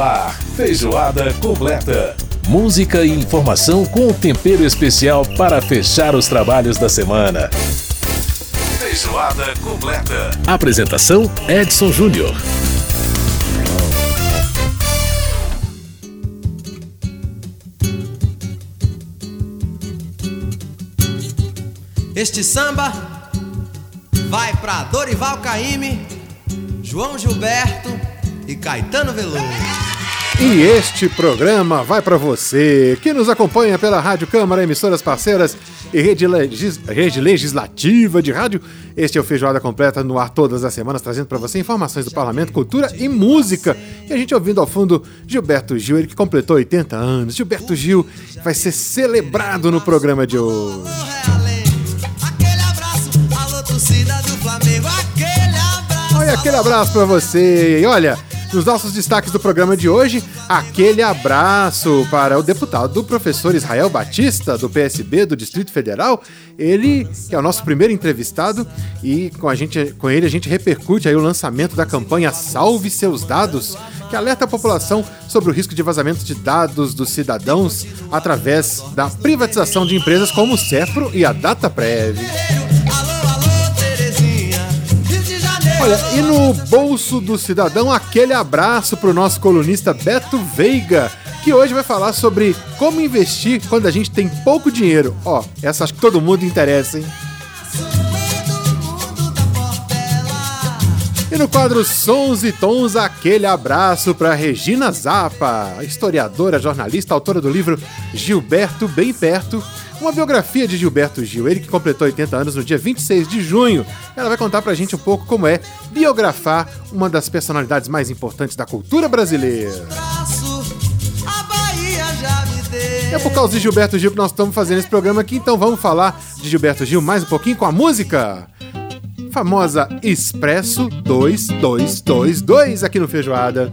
Ar, feijoada completa. Música e informação com um tempero especial para fechar os trabalhos da semana. Feijoada completa. Apresentação Edson Júnior. Este samba vai para Dorival Caymmi, João Gilberto e Caetano Veloso. E este programa vai para você que nos acompanha pela Rádio Câmara, emissoras parceiras e rede, legis rede, legislativa de rádio. Este é o Feijoada Completa no ar todas as semanas, trazendo para você informações do parlamento, cultura e música. E a gente ouvindo ao fundo Gilberto Gil, ele que completou 80 anos. Gilberto Gil vai ser celebrado no programa de hoje. Olha, aquele abraço para você. E olha, nos nossos destaques do programa de hoje, aquele abraço para o deputado professor Israel Batista, do PSB do Distrito Federal. Ele, que é o nosso primeiro entrevistado, e com, a gente, com ele a gente repercute aí o lançamento da campanha Salve Seus Dados, que alerta a população sobre o risco de vazamento de dados dos cidadãos através da privatização de empresas como o Cefro e a DataPrev. Olha, e no bolso do cidadão, aquele abraço para o nosso colunista Beto Veiga, que hoje vai falar sobre como investir quando a gente tem pouco dinheiro. Ó, essa acho que todo mundo interessa, hein? E no quadro Sons e Tons, aquele abraço para Regina Zappa, historiadora, jornalista, autora do livro Gilberto Bem Perto, uma biografia de Gilberto Gil, ele que completou 80 anos no dia 26 de junho. Ela vai contar pra gente um pouco como é biografar uma das personalidades mais importantes da cultura brasileira. É por causa de Gilberto Gil que nós estamos fazendo esse programa aqui, então vamos falar de Gilberto Gil mais um pouquinho com a música. Famosa Expresso 2222 aqui no Feijoada.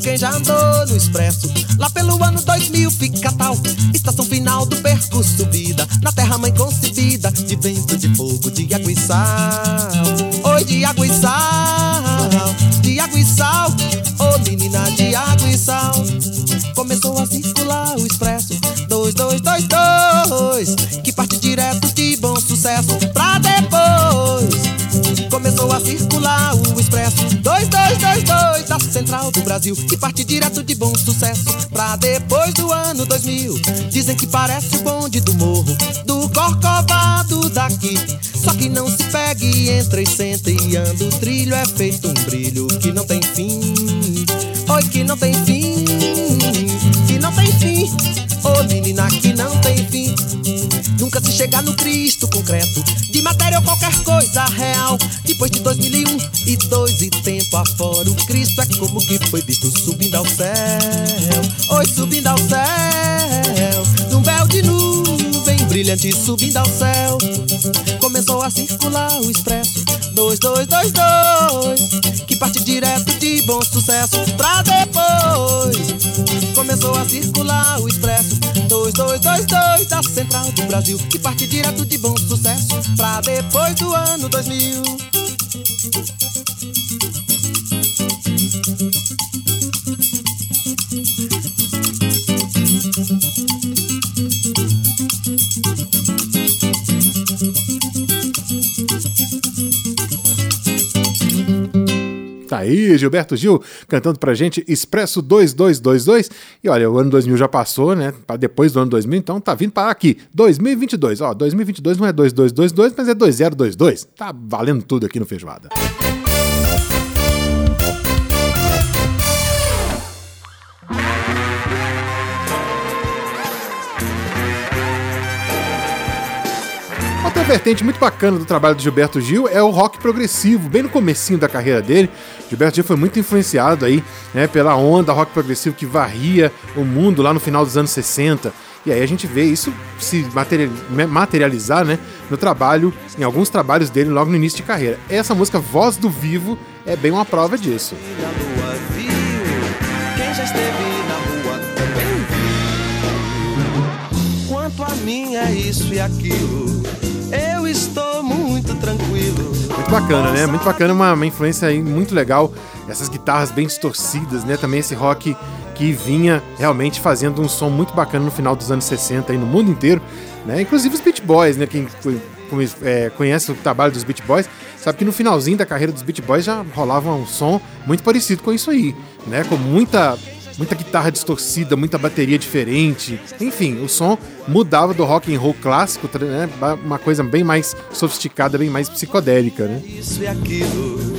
quem já andou no expresso, lá pelo ano 2000 fica tal. Estação final do percurso vida, na terra mãe concebida, de vento, de fogo, de água e sal. Oi, de água e sal, de água e sal. Ô oh, menina de água e sal. Começou a circular o expresso 2222, que parte direto de bom sucesso pra depois começou a circular o expresso 2222 da Central do Brasil que parte direto de bom sucesso pra depois do ano 2000. Dizem que parece o bonde do morro do Corcovado daqui. Só que não se pegue, entra e senta e anda. O trilho é feito um brilho que não tem fim. Oi, que não tem fim, que não tem fim. Ô menina, que não tem fim. Nunca se chegar no Cristo concreto De matéria ou qualquer coisa real Depois de 2001 dois tempo afora O Cristo é como que foi visto subindo ao céu. Oi, subindo ao céu. Num véu de nuvem brilhante subindo ao céu. Começou a circular o expresso. 2222 Que parte direto de bom sucesso Pra depois. Começou a circular o expresso. 2222 da Central do Brasil. Que parte direto de bom sucesso Pra depois do ano 2000 Tá aí, Gilberto Gil cantando pra gente Expresso 2222. E olha, o ano 2000 já passou, né? Depois do ano 2000, então tá vindo para aqui. 2022. Ó, 2022 não é 2222, mas é 2022. Tá valendo tudo aqui no Feijoada. Outra vertente muito bacana do trabalho do Gilberto Gil é o rock progressivo, bem no comecinho da carreira dele, Gilberto Gil foi muito influenciado aí, né, pela onda rock progressivo que varria o mundo lá no final dos anos 60. E aí a gente vê isso se materializar, né, no trabalho, em alguns trabalhos dele logo no início de carreira. Essa música Voz do Vivo é bem uma prova disso. Quanto a mim é isso e aquilo, eu estou muito tranquilo. Muito bacana, né? Muito bacana, uma, uma influência aí muito legal. Essas guitarras bem distorcidas, né? Também esse rock que vinha realmente fazendo um som muito bacana no final dos anos 60 aí no mundo inteiro, né? Inclusive os Beach Boys, né? Quem é, conhece o trabalho dos Beach Boys sabe que no finalzinho da carreira dos Beach Boys já rolava um som muito parecido com isso aí, né? Com muita muita guitarra distorcida, muita bateria diferente. Enfim, o som mudava do rock and roll clássico, né? Uma coisa bem mais sofisticada, bem mais psicodélica, né? Isso e aquilo.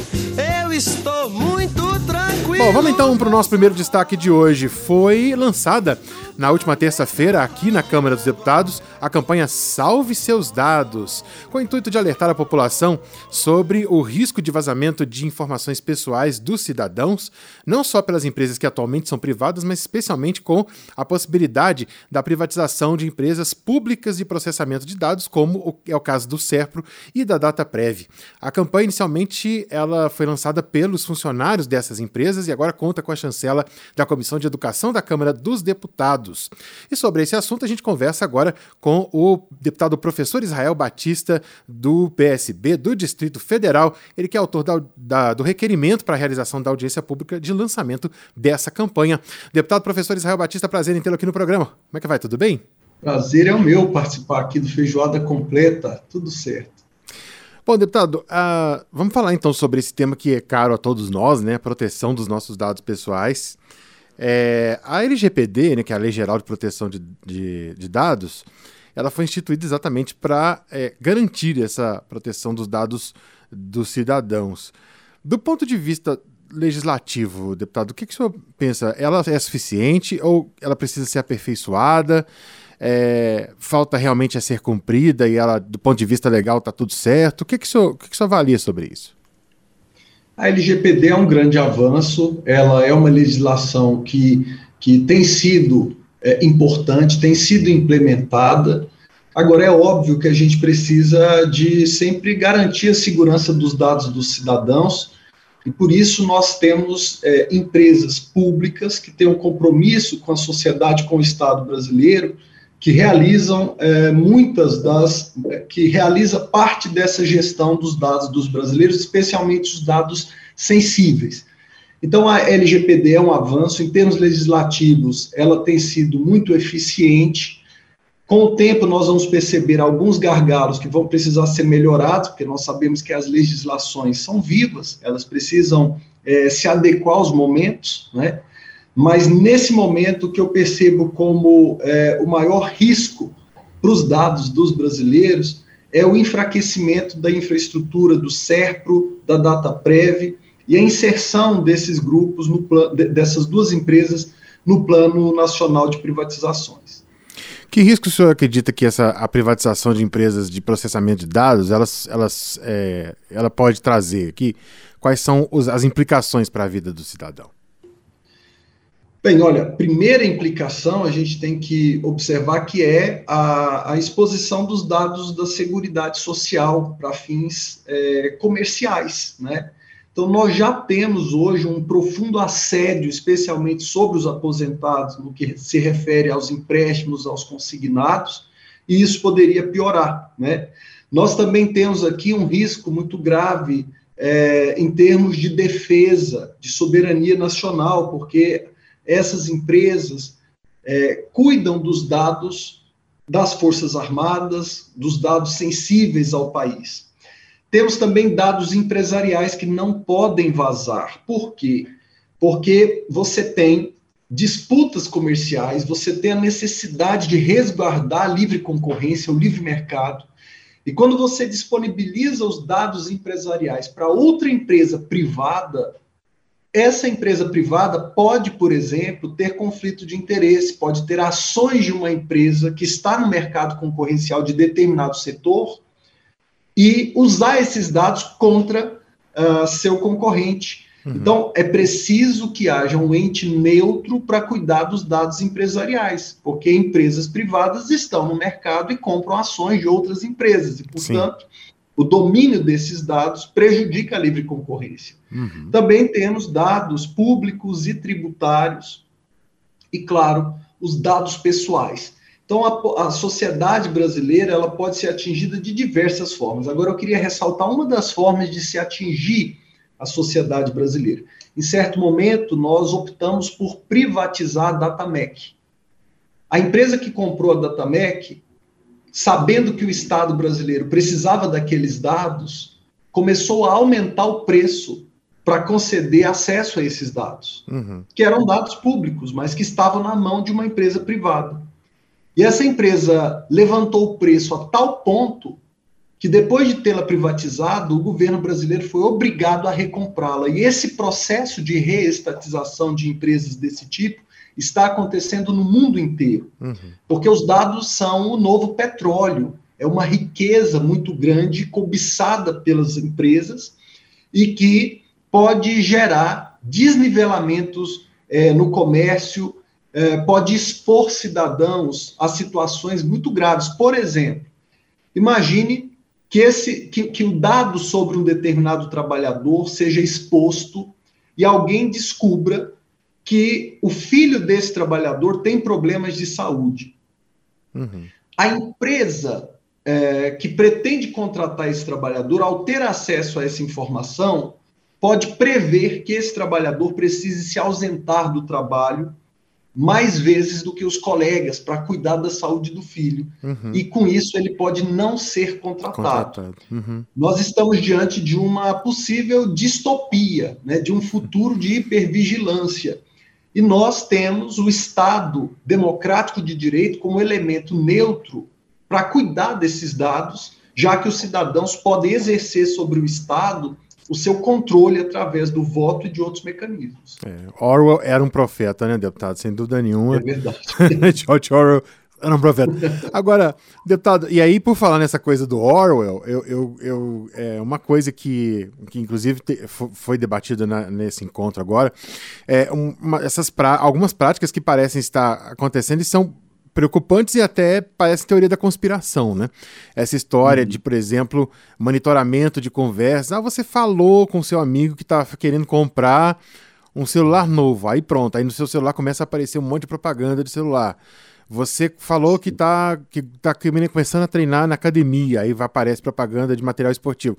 Eu estou muito tranquilo. Bom, vamos então para o nosso primeiro destaque de hoje. Foi lançada na última terça-feira, aqui na Câmara dos Deputados, a campanha Salve Seus Dados, com o intuito de alertar a população sobre o risco de vazamento de informações pessoais dos cidadãos, não só pelas empresas que atualmente são privadas, mas especialmente com a possibilidade da privatização de empresas públicas de processamento de dados, como é o caso do SERPRO e da DataPrev. A campanha inicialmente ela foi lançada pelos funcionários dessas empresas e agora conta com a chancela da Comissão de Educação da Câmara dos Deputados. E sobre esse assunto a gente conversa agora com o deputado professor Israel Batista, do PSB do Distrito Federal, ele que é autor da, da, do requerimento para a realização da audiência pública de lançamento dessa campanha. Deputado professor Israel Batista, prazer em tê-lo aqui no programa. Como é que vai? Tudo bem? Prazer é o meu participar aqui do Feijoada Completa, tudo certo. Bom, deputado, uh, vamos falar então sobre esse tema que é caro a todos nós, né? A proteção dos nossos dados pessoais. É, a LGPD, né, que é a Lei Geral de Proteção de, de, de Dados, ela foi instituída exatamente para é, garantir essa proteção dos dados dos cidadãos. Do ponto de vista legislativo, deputado, o que, que o senhor pensa? Ela é suficiente ou ela precisa ser aperfeiçoada? É, falta realmente a ser cumprida e ela, do ponto de vista legal, está tudo certo? O que, que, o senhor, o que, que o senhor avalia sobre isso? A LGPD é um grande avanço, ela é uma legislação que, que tem sido é, importante, tem sido implementada. Agora, é óbvio que a gente precisa de sempre garantir a segurança dos dados dos cidadãos, e por isso nós temos é, empresas públicas que têm um compromisso com a sociedade, com o Estado brasileiro, que realizam é, muitas das, é, que realiza parte dessa gestão dos dados dos brasileiros, especialmente os dados sensíveis. Então, a LGPD é um avanço, em termos legislativos, ela tem sido muito eficiente. Com o tempo, nós vamos perceber alguns gargalos que vão precisar ser melhorados, porque nós sabemos que as legislações são vivas, elas precisam é, se adequar aos momentos, né? Mas nesse momento, que eu percebo como é, o maior risco para os dados dos brasileiros é o enfraquecimento da infraestrutura do SERPRO, da DataPrev e a inserção desses grupos, no dessas duas empresas, no Plano Nacional de Privatizações. Que risco o senhor acredita que essa a privatização de empresas de processamento de dados elas, elas, é, ela pode trazer? Que, quais são os, as implicações para a vida do cidadão? Bem, olha, primeira implicação a gente tem que observar que é a, a exposição dos dados da Seguridade Social para fins é, comerciais, né? Então, nós já temos hoje um profundo assédio, especialmente sobre os aposentados, no que se refere aos empréstimos aos consignados, e isso poderia piorar, né? Nós também temos aqui um risco muito grave é, em termos de defesa, de soberania nacional, porque essas empresas é, cuidam dos dados das Forças Armadas, dos dados sensíveis ao país. Temos também dados empresariais que não podem vazar. Por quê? Porque você tem disputas comerciais, você tem a necessidade de resguardar a livre concorrência, o livre mercado. E quando você disponibiliza os dados empresariais para outra empresa privada, essa empresa privada pode, por exemplo, ter conflito de interesse, pode ter ações de uma empresa que está no mercado concorrencial de determinado setor e usar esses dados contra uh, seu concorrente. Uhum. Então, é preciso que haja um ente neutro para cuidar dos dados empresariais, porque empresas privadas estão no mercado e compram ações de outras empresas, e, portanto, Sim. O domínio desses dados prejudica a livre concorrência. Uhum. Também temos dados públicos e tributários, e, claro, os dados pessoais. Então, a, a, sociedade brasileira ela pode ser atingida de diversas formas. Agora, eu queria ressaltar uma das formas de se atingir a sociedade brasileira. Em certo momento, nós optamos por privatizar a Datamec. A empresa que comprou a Datamec, sabendo que o Estado brasileiro precisava daqueles dados, começou a aumentar o preço para conceder acesso a esses dados, uhum. que eram dados públicos, mas que estavam na mão de uma empresa privada. E essa empresa levantou o preço a tal ponto que depois de tê-la privatizado, o governo brasileiro foi obrigado a recomprá-la. E esse processo de reestatização de empresas desse tipo está acontecendo no mundo inteiro, uhum. porque os dados são o novo petróleo, é uma riqueza muito grande, cobiçada pelas empresas e que pode gerar desnivelamentos é, no comércio, é, pode expor cidadãos a situações muito graves. Por exemplo, imagine que, esse, que, que o dado sobre um determinado trabalhador seja exposto e alguém descubra que o filho desse trabalhador tem problemas de saúde. Uhum. A empresa é, que pretende contratar esse trabalhador, ao ter acesso a essa informação, pode prever que esse trabalhador precise se ausentar do trabalho mais vezes do que os colegas para cuidar da saúde do filho. Uhum. E com isso ele pode não ser contratado. contratado. Uhum. Nós estamos diante de uma possível distopia, né, de um futuro de hipervigilância. E nós temos o Estado democrático de direito como elemento neutro para cuidar desses dados, já que os cidadãos podem exercer sobre o Estado o seu controle através do voto e de outros mecanismos. É, Orwell era um profeta, né, deputado? Sem dúvida nenhuma. É verdade. George Orwell um profeta. Agora, deputado, e aí por falar nessa coisa do Orwell, eu, eu, eu é uma coisa que, que inclusive te, foi debatida nesse encontro agora, é uma, essas pra, algumas práticas que parecem estar acontecendo e são preocupantes e até parece teoria da conspiração, né? Essa história uhum. de, por exemplo, monitoramento de conversas. Ah, você falou com seu amigo que está querendo comprar um celular novo. Aí pronto, aí no seu celular começa a aparecer um monte de propaganda de celular. Você falou que está que tá começando a treinar na academia, aí vai aparecer propaganda de material esportivo.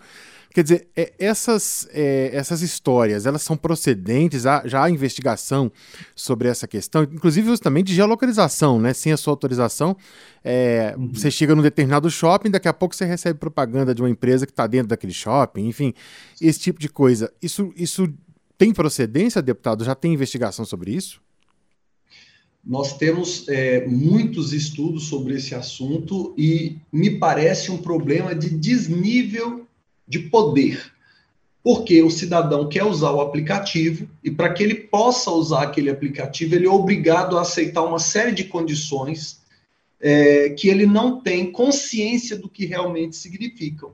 Quer dizer, é, essas, é, essas histórias, elas são procedentes, há, já há investigação sobre essa questão, inclusive justamente de geolocalização, né? Sem a sua autorização, é, uhum. você chega num determinado shopping, daqui a pouco você recebe propaganda de uma empresa que está dentro daquele shopping, enfim, esse tipo de coisa. Isso, isso tem procedência, deputado? Já tem investigação sobre isso? Nós temos é, muitos estudos sobre esse assunto e me parece um problema de desnível de poder. Porque o cidadão quer usar o aplicativo e para que ele possa usar aquele aplicativo, ele é obrigado a aceitar uma série de condições é, que ele não tem consciência do que realmente significam.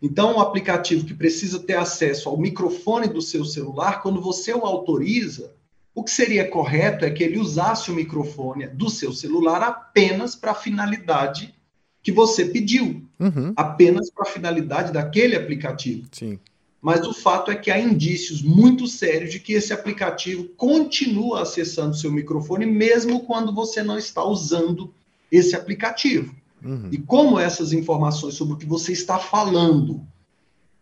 Então, o aplicativo que precisa ter acesso ao microfone do seu celular, quando você o autoriza, o que seria correto é que ele usasse o microfone do seu celular apenas para a finalidade que você pediu, uhum. apenas para a finalidade daquele aplicativo. Sim. Mas o fato é que há indícios muito sérios de que esse aplicativo continua acessando seu microfone, mesmo quando você não está usando esse aplicativo. Uhum. E como essas informações sobre o que você está falando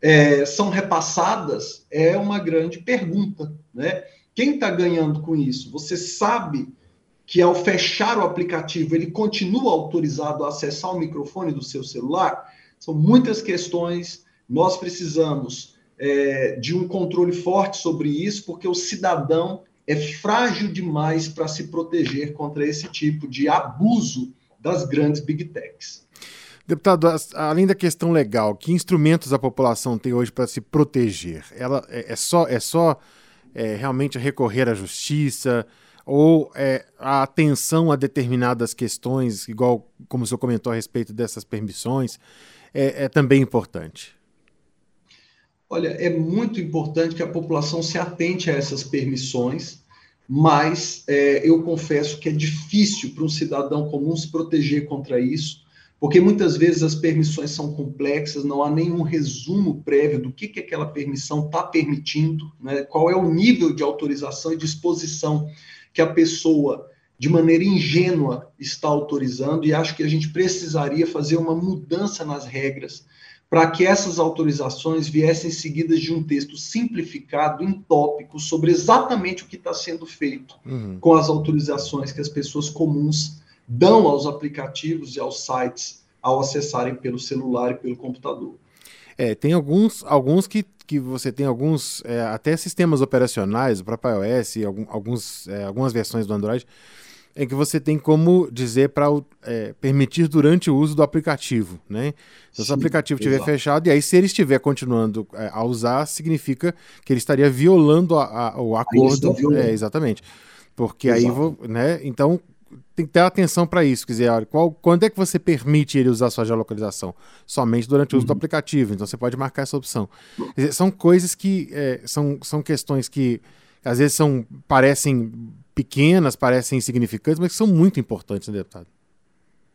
é, são repassadas, é uma grande pergunta. Né? Quem está ganhando com isso? Você sabe que ao fechar o aplicativo ele continua autorizado a acessar o microfone do seu celular? São muitas questões. Nós precisamos é, de um controle forte sobre isso, porque o cidadão é frágil demais para se proteger contra esse tipo de abuso das grandes big techs. Deputado, além da questão legal, que instrumentos a população tem hoje para se proteger? Ela é, é só, é só é, realmente recorrer à justiça? ou é, a atenção a determinadas questões, igual como o senhor comentou a respeito dessas permissões, é, é também importante? Olha, é muito importante que a população se atente a essas permissões, mas é, eu confesso que é difícil para um cidadão comum se proteger contra isso, porque muitas vezes as permissões são complexas, não há nenhum resumo prévio do que, que aquela permissão está permitindo, né? qual é o nível de autorização e disposição que a pessoa, de maneira ingênua, está autorizando, e acho que a gente precisaria fazer uma mudança nas regras para que essas autorizações viessem seguidas de um texto simplificado em tópicos sobre exatamente o que está sendo feito uhum. com as autorizações que as pessoas comuns dão aos aplicativos e aos sites ao acessarem pelo celular e pelo computador. É, tem alguns, alguns que, que você tem alguns, é, até sistemas operacionais, o próprio iOS, algum, alguns, é, algumas versões do Android, é que você tem como dizer para é, permitir durante o uso do aplicativo, né? Se Sim, o aplicativo estiver fechado, e aí se ele estiver continuando é, a usar, significa que ele estaria violando a, a, o acordo. É, exatamente. Porque Exato. aí, vou, né? Então, tem que ter atenção para isso. Quer dizer, qual, quando é que você permite ele usar sua geolocalização? Somente durante o uso uhum. do aplicativo. Então você pode marcar essa opção. Dizer, são coisas que é, são, são questões que às vezes são parecem pequenas, parecem insignificantes, mas que são muito importantes, né, deputado?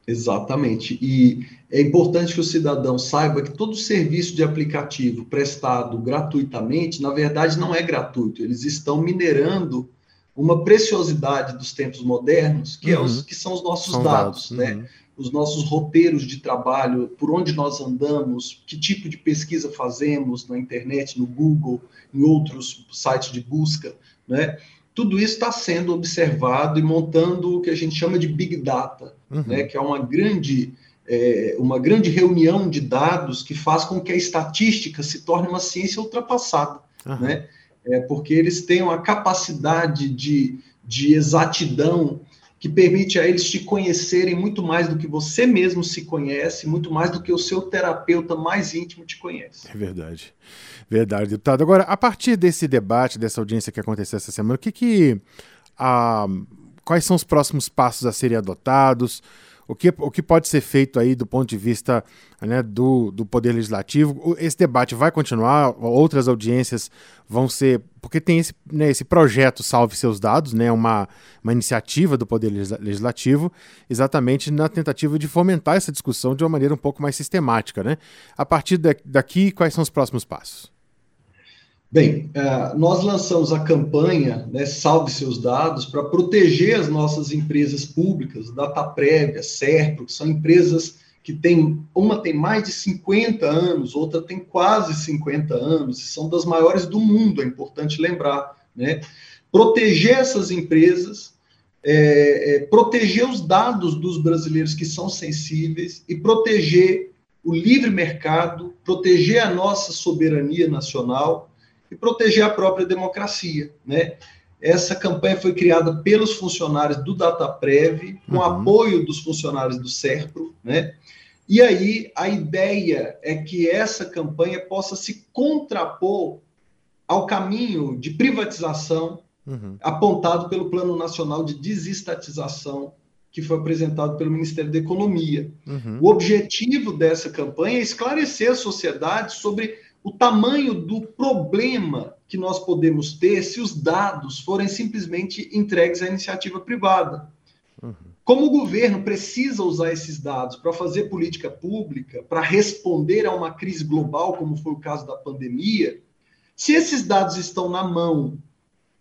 Exatamente. E é importante que o cidadão saiba que todo serviço de aplicativo prestado gratuitamente, na verdade, não é gratuito. Eles estão minerando uma preciosidade dos tempos modernos, que, uhum. é os, uhum. que são os nossos são dados, dados. né? Uhum. Os nossos roteiros de trabalho, por onde nós andamos, que tipo de pesquisa fazemos na internet, no Google, em outros sites de busca, né? tudo isso está sendo observado e montando o que a gente chama de Big Data, uhum. né, que é uma grande, é, uma grande reunião de dados que faz com que a estatística se torne uma ciência ultrapassada, né, é, porque eles têm uma capacidade de, de exatidão que permite a eles te conhecerem muito mais do que você mesmo se conhece, muito mais do que o seu terapeuta mais íntimo te conhece. É verdade. Verdade, deputado. Agora, a partir desse debate, dessa audiência que aconteceu essa semana, o que que. Ah, quais são os próximos passos a serem adotados? O que, o que pode ser feito aí do ponto de vista né, do, do Poder Legislativo? Esse debate vai continuar, outras audiências vão ser. Porque tem esse, né, esse projeto Salve Seus Dados, né, uma, uma iniciativa do Poder Legislativo, exatamente na tentativa de fomentar essa discussão de uma maneira um pouco mais sistemática. Né? A partir daqui, quais são os próximos passos? Bem, uh, nós lançamos a campanha né, Salve Seus Dados para proteger as nossas empresas públicas, Dataprev, Serpro, que são empresas que têm, uma tem mais de 50 anos, outra tem quase 50 anos, e são das maiores do mundo, é importante lembrar. Né? Proteger essas empresas, é, é, proteger os dados dos brasileiros que são sensíveis e proteger o livre mercado, proteger a nossa soberania nacional e proteger a própria democracia, né? Essa campanha foi criada pelos funcionários do DataPrev, com uhum. apoio dos funcionários do SERPRO, né? E aí a ideia é que essa campanha possa se contrapor ao caminho de privatização uhum. apontado pelo Plano Nacional de Desestatização que foi apresentado pelo Ministério da Economia. Uhum. O objetivo dessa campanha é esclarecer a sociedade sobre o tamanho do problema que nós podemos ter se os dados forem simplesmente entregues à iniciativa privada. Como o governo precisa usar esses dados para fazer política pública, para responder a uma crise global, como foi o caso da pandemia, se esses dados estão na mão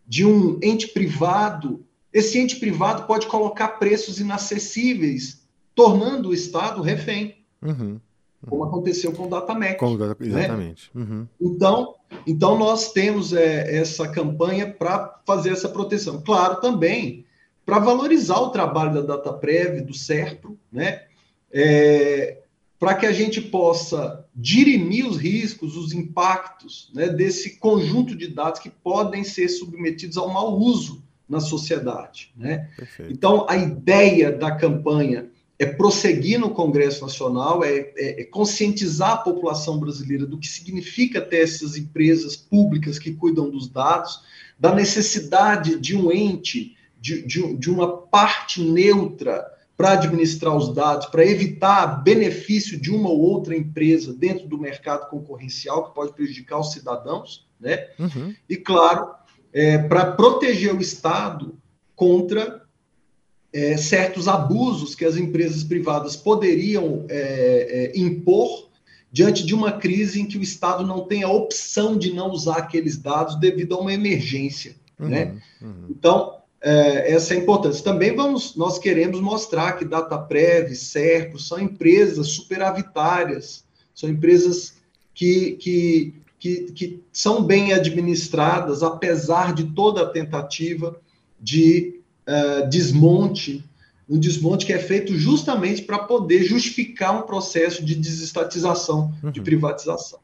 de um ente privado, esse ente privado pode colocar preços inacessíveis, tornando o Estado refém. Uhum como aconteceu com o Datamec. Com, né? exatamente. Né? Uhum. Então, então, nós temos é, essa campanha para fazer essa proteção. Claro, também para valorizar o trabalho da DataPrev, do SERPRO, né? É, para que a gente possa dirimir os riscos, os impactos né, desse conjunto de dados que podem ser submetidos ao mau uso na sociedade. Né? Então, a ideia da campanha é prosseguir no Congresso Nacional, é, é, é, conscientizar a população brasileira do que significa ter essas empresas públicas que cuidam dos dados, da necessidade de um ente, de, de, de uma parte neutra para administrar os dados, para evitar benefício de uma ou outra empresa dentro do mercado concorrencial que pode prejudicar os cidadãos, né? Uhum. E claro, é, para proteger o Estado contra é, certos abusos que as empresas privadas poderiam é, é, impor diante de uma crise em que o Estado não tem a opção de não usar aqueles dados devido a uma emergência, uhum, né? Uhum. Então é, essa é a importância. Também vamos, nós queremos mostrar que DataPrev, Serpo são empresas superavitárias, são empresas que, que, que, que são bem administradas, apesar de toda a tentativa de uh, desmonte, um desmonte que é feito justamente para poder justificar um processo de desestatização, uhum. de privatização.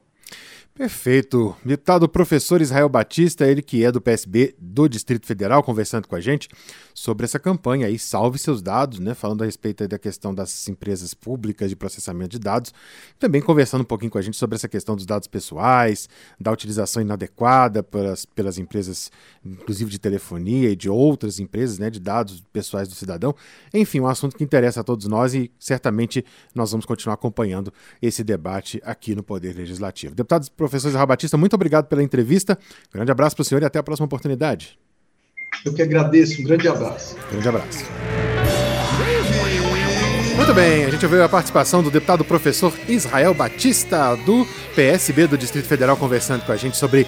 Perfeito. Deputado professor Israel Batista, ele que é do PSB do Distrito Federal, conversando com a gente sobre essa campanha aí, Salve Seus Dados, né? Falando a respeito da questão das empresas públicas de processamento de dados. Também conversando um pouquinho com a gente sobre essa questão dos dados pessoais, da utilização inadequada pelas, pelas empresas, inclusive de telefonia e de outras empresas, né? De dados pessoais do cidadão. Enfim, um assunto que interessa a todos nós e certamente nós vamos continuar acompanhando esse debate aqui no Poder Legislativo. Deputados professor Israel Batista, muito obrigado pela entrevista. Grande abraço para o senhor e até a próxima oportunidade. Eu que agradeço. Um grande abraço. Grande abraço. Muito bem, a gente ouviu a participação do deputado professor Israel Batista, do PSB do Distrito Federal, conversando com a gente sobre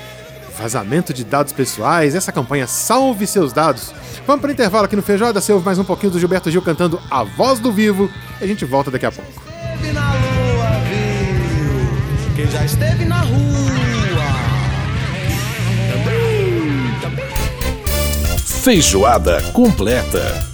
vazamento de dados pessoais, essa campanha Salve Seus Dados. Vamos para o intervalo aqui no Feijoada, você ouve mais um pouquinho do Gilberto Gil cantando A Voz do Vivo e a gente volta daqui a pouco quem já esteve na rua. Feijoada completa.